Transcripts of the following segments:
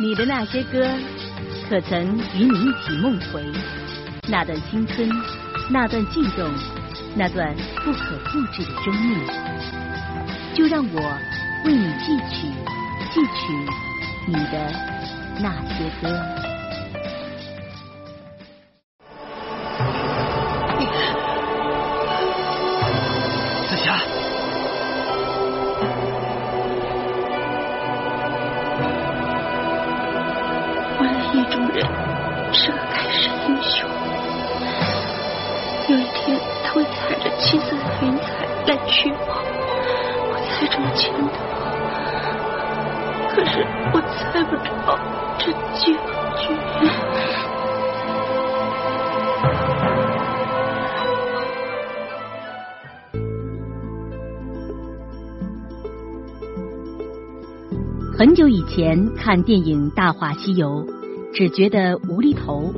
你的那些歌，可曾与你一起梦回？那段青春，那段悸动，那段不可复制的生命，就让我为你记取，记取你的那些歌。中人是个盖世英雄有一天他会踩着七色的云彩来娶我我猜中了前头可是我猜不着这结局很久以前看电影大话西游只觉得无厘头；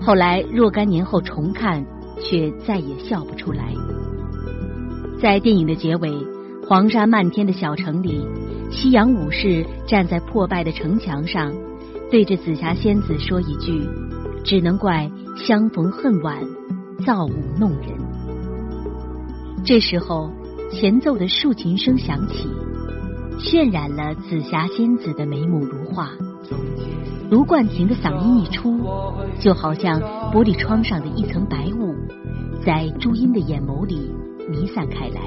后来若干年后重看，却再也笑不出来。在电影的结尾，黄沙漫天的小城里。夕阳武士站在破败的城墙上，对着紫霞仙子说一句：“只能怪相逢恨晚，造物弄人。”这时候，前奏的竖琴声响起，渲染了紫霞仙子的眉目如画。卢冠廷的嗓音一出，就好像玻璃窗上的一层白雾，在朱茵的眼眸里弥散开来。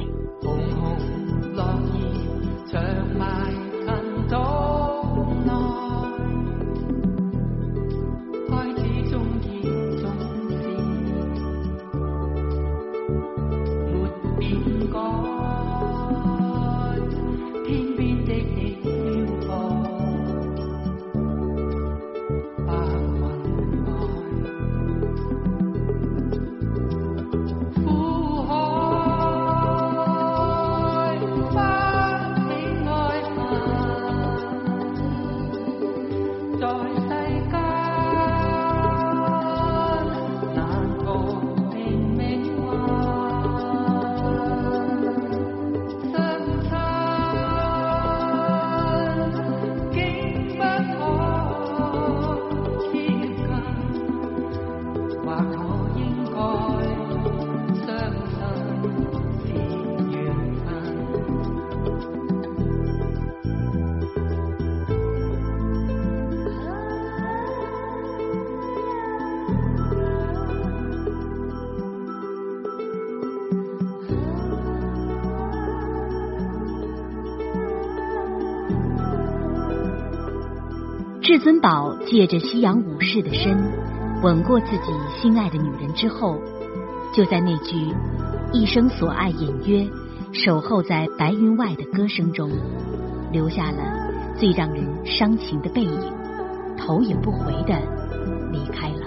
至尊宝借着夕阳武士的身吻过自己心爱的女人之后，就在那句“一生所爱隐约，守候在白云外”的歌声中，留下了最让人伤情的背影，头也不回的离开了。